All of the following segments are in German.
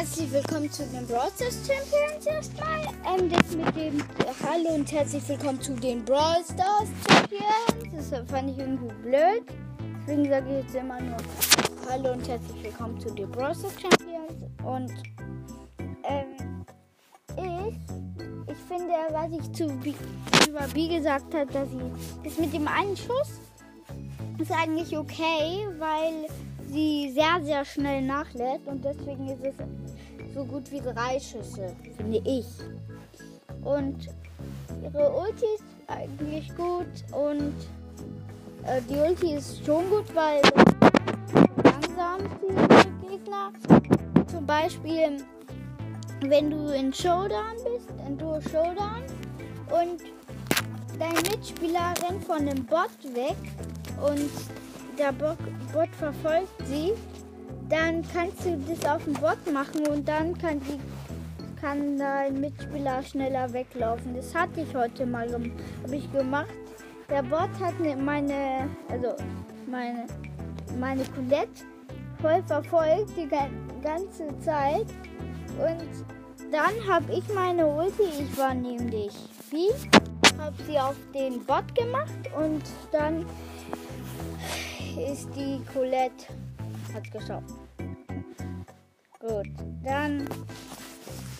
Herzlich willkommen zu den Brawl Stars Champions erstmal. Ähm, das mit dem Hallo und herzlich willkommen zu den Brawl Stars Champions. Das fand ich irgendwie blöd. Deswegen sage ich jetzt immer nur Hallo und herzlich willkommen zu den Brawl Stars Champions. Und ähm, ich, ich finde, was ich zu B, über B gesagt habe, dass ich das mit dem einen Schuss ist eigentlich okay, weil sie sehr, sehr schnell nachlädt und deswegen ist es so gut wie drei Schüsse, finde ich. Und ihre Ulti ist eigentlich gut und äh, die Ulti ist schon gut, weil langsam die Gegner. Zum Beispiel, wenn du in Showdown bist, in Duo Showdown und dein Mitspieler rennt von dem Bot weg und der Bot, Bot verfolgt sie, dann kannst du das auf dem Bot machen und dann kann, die, kann dein Mitspieler schneller weglaufen. Das hatte ich heute mal ich gemacht. Der Bot hat ne, meine, also meine, meine Colette voll verfolgt die ganze Zeit und dann habe ich meine Ulti, ich war nämlich wie, habe sie auf den Bot gemacht und dann ist die Colette. Hat geschafft. Gut, dann.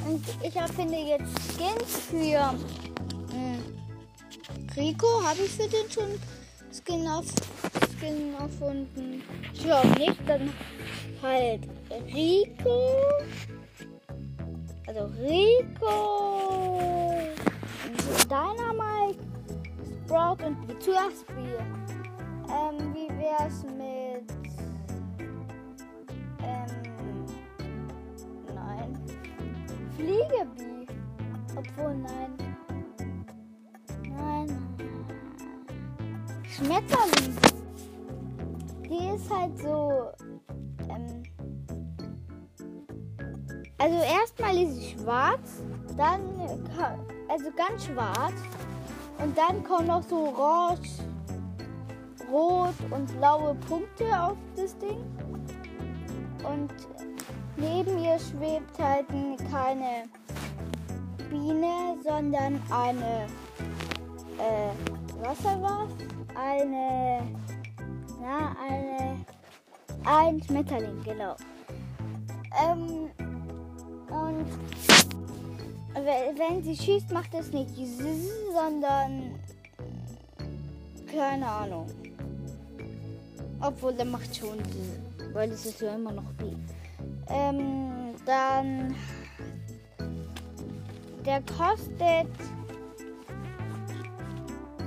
Und ich finde jetzt Skins für mh, hm, Rico. Habe ich für den schon Skin, auf, Skin erfunden? Ich glaube nicht. Dann halt Rico. Also Rico. Dynamite. Sprout und zuerst Spiel. Ähm, wie wär's mit. Obwohl, nein. Nein. Schmetterling. Die ist halt so. Ähm, also erstmal ist sie schwarz, dann also ganz schwarz und dann kommt noch so orange rot und blaue Punkte auf das Ding. Und neben ihr schwebt halt keine Biene, sondern eine, äh, was war Eine, na, eine, ein Schmetterling, genau. Ähm, und wenn sie schießt, macht es nicht sondern keine Ahnung. Obwohl, der macht schon. Weil es ist ja immer noch B. Ähm, dann. Der kostet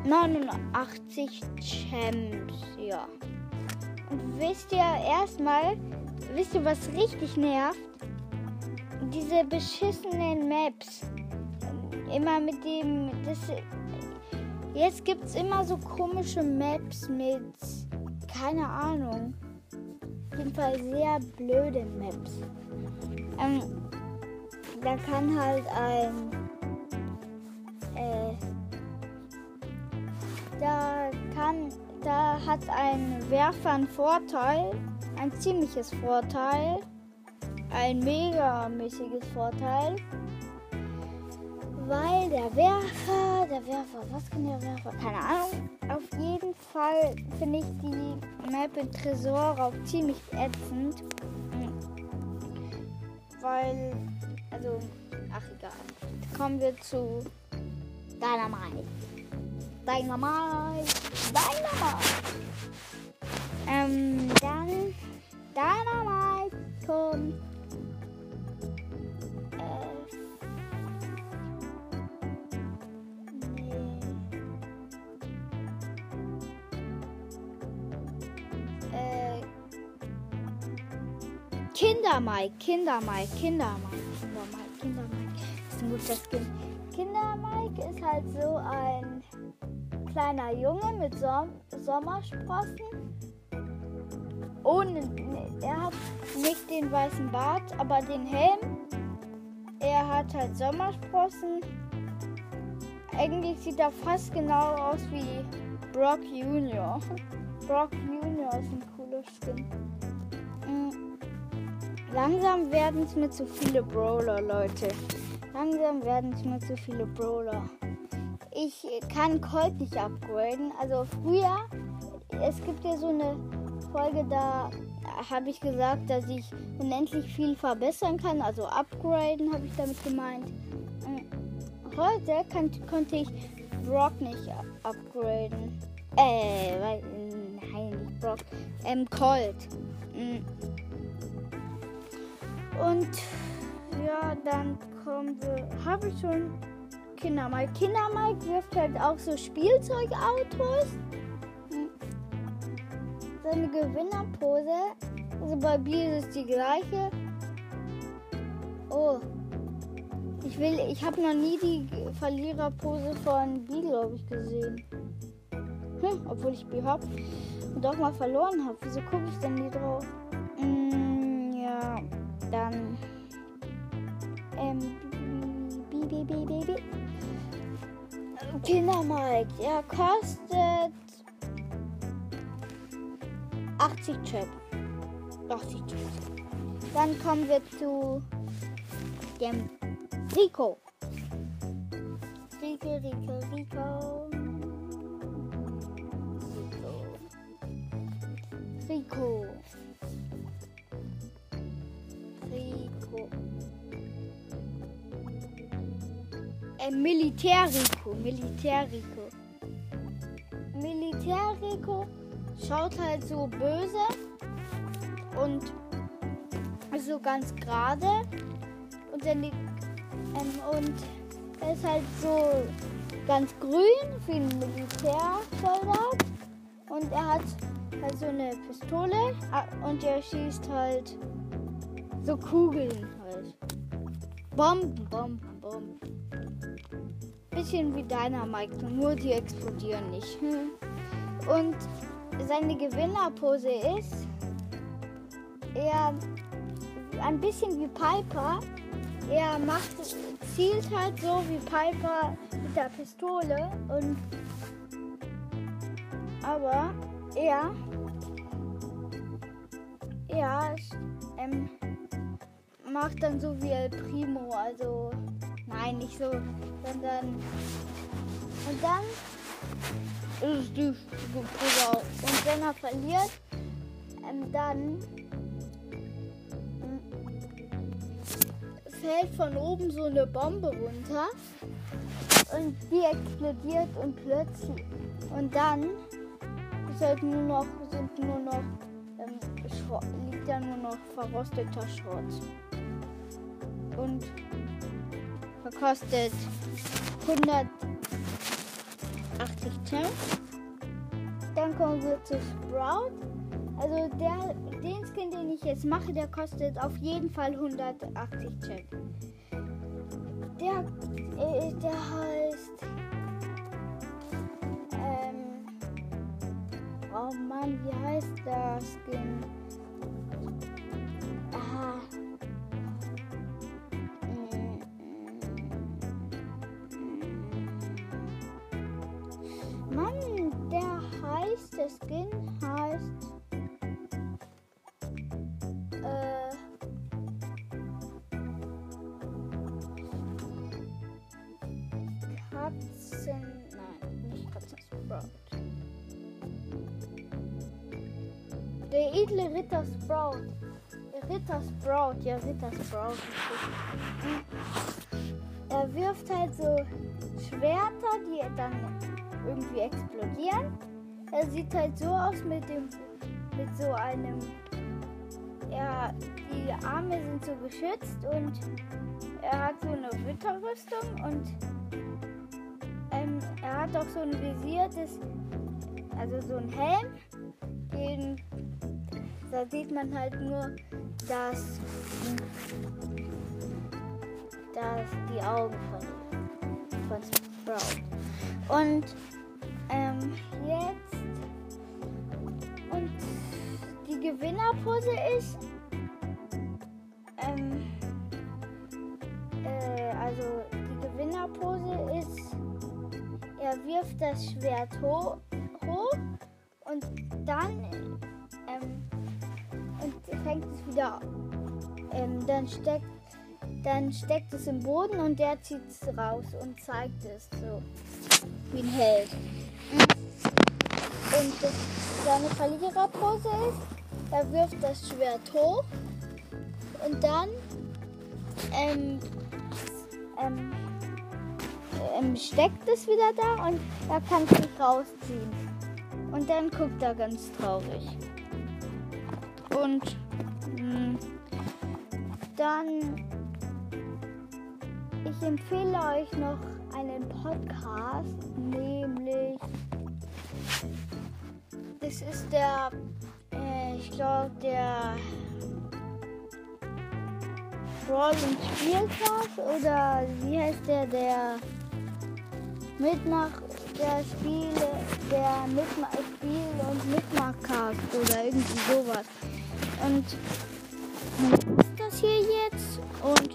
89 Champs, ja. Und wisst ihr erstmal, wisst ihr, was richtig nervt? Diese beschissenen Maps. Immer mit dem. Das, jetzt gibt es immer so komische Maps mit keine Ahnung. Auf jeden Fall sehr blöde Maps. Ähm, da kann halt ein. Äh, da kann. Da hat ein Werfer einen Vorteil. Ein ziemliches Vorteil. Ein megamäßiges Vorteil. Weil der Werfer, der Werfer, was kann der Werfer? Keine Ahnung. Auf jeden Fall finde ich die Map in Tresor ziemlich ätzend. Weil, also, ach egal. Kommen wir zu Dynamite. Dynamite. Dynamite. Ähm, dann Dynamite kommt Kinder-Mike, Kinder-Mike, Kinder-Mike, Kinder-Mike, Kinder-Mike. Das ist ein guter Skin. Kinder-Mike ist halt so ein kleiner Junge mit Som Sommersprossen. Ohne, er hat nicht den weißen Bart, aber den Helm. Er hat halt Sommersprossen. Eigentlich sieht er fast genau aus wie Brock Junior. Brock Junior ist ein cooler Skin. Langsam werden es mir zu viele Brawler, Leute. Langsam werden es mir zu viele Brawler. Ich kann Colt nicht upgraden. Also früher, es gibt ja so eine Folge, da habe ich gesagt, dass ich unendlich viel verbessern kann. Also upgraden habe ich damit gemeint. Mm, heute kann, konnte ich Brock nicht upgraden. Äh, weil, nein, nicht Brock. Ähm, Colt. Und ja, dann kommen wir. Habe ich schon Kindermike. Kindermike wirft halt auch so Spielzeugautos. Seine Gewinnerpose. Also bei Bier ist es die gleiche. Oh. Ich will, ich habe noch nie die Verliererpose von B, glaube ich, gesehen. Hm, obwohl ich B habe und auch mal verloren habe. Wieso gucke ich denn nie drauf? Dann ähm, bi, bi, bi, bi, bi. Kindermike, er kostet 80 Chip. 80 Chip. Dann kommen wir zu dem. Rico, Rico, Rico. Rico. Rico. Rico. Äh, Militär-Rico. Militär-Rico. Militär-Rico schaut halt so böse und so ganz gerade und er liegt, ähm, und er ist halt so ganz grün wie ein Militärsoldat und er hat halt so eine Pistole ah, und er schießt halt so Kugeln halt. Bomben, Bomben, Bomben. Bisschen wie deiner, Mike, nur die explodieren nicht. Hm. Und seine Gewinnerpose ist er ein bisschen wie Piper. Er macht, zielt halt so wie Piper mit der Pistole und aber er er ähm, macht dann so wie El Primo, also nein, nicht so, sondern und dann ist es die. Und wenn er verliert, ähm, dann ähm, fällt von oben so eine Bombe runter und die explodiert und plötzlich und dann ist halt nur noch sind nur noch ähm, liegt ja nur noch verrosteter Schrott und verkostet 180 Cent. Dann kommen wir zu Sprout. Also der, den Skin, den ich jetzt mache, der kostet auf jeden Fall 180 Cent. Der, äh, der heißt. Ähm, oh Mann, wie heißt der Skin? Aha. Katzen. Nein, nicht Katzen Sprout. Der edle Ritter Sprout. Ritter Sprout, ja, Ritter Sprout. Er wirft halt so Schwerter, die dann irgendwie explodieren. Er sieht halt so aus mit dem mit so einem ja, die Arme sind so geschützt und er hat so eine Ritterrüstung und er hat auch so ein Visier, das, also so ein Helm, den, da sieht man halt nur, dass, dass die Augen von, von Sprout. Und ähm, jetzt und die Gewinnerpose ist, er wirft das Schwert ho hoch und dann ähm, und fängt es wieder ähm, dann steckt dann steckt es im Boden und der zieht es raus und zeigt es so wie ein Held. Und das, seine Verliererpose ist, er wirft das Schwert hoch und dann ähm, ähm, ähm, steckt es wieder da und er kann es nicht rausziehen. Und dann guckt er ganz traurig. Und mh, mm, dann ich empfehle euch noch einen Podcast, nämlich das ist der, äh, ich glaube, der Brawl und Spielcast oder wie heißt der, der Mitmach, der Spiele, der Mitmach, Spiel und Mitmachcast oder irgendwie sowas. Und das hier jetzt und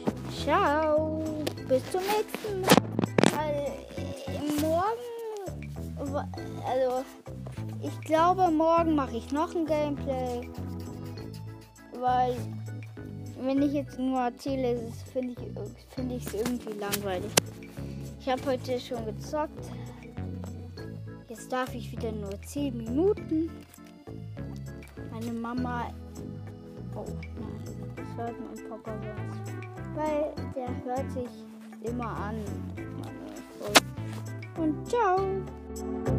ciao bis zum nächsten Mal. Morgen, also ich glaube, morgen mache ich noch ein Gameplay, weil wenn ich jetzt nur erzähle, finde ich finde ich es irgendwie langweilig. Ich habe heute schon gezockt. Jetzt darf ich wieder nur 10 Minuten. Meine Mama. Oh nein, das hört mein Papa sonst. Weil der hört sich immer an. Und ciao.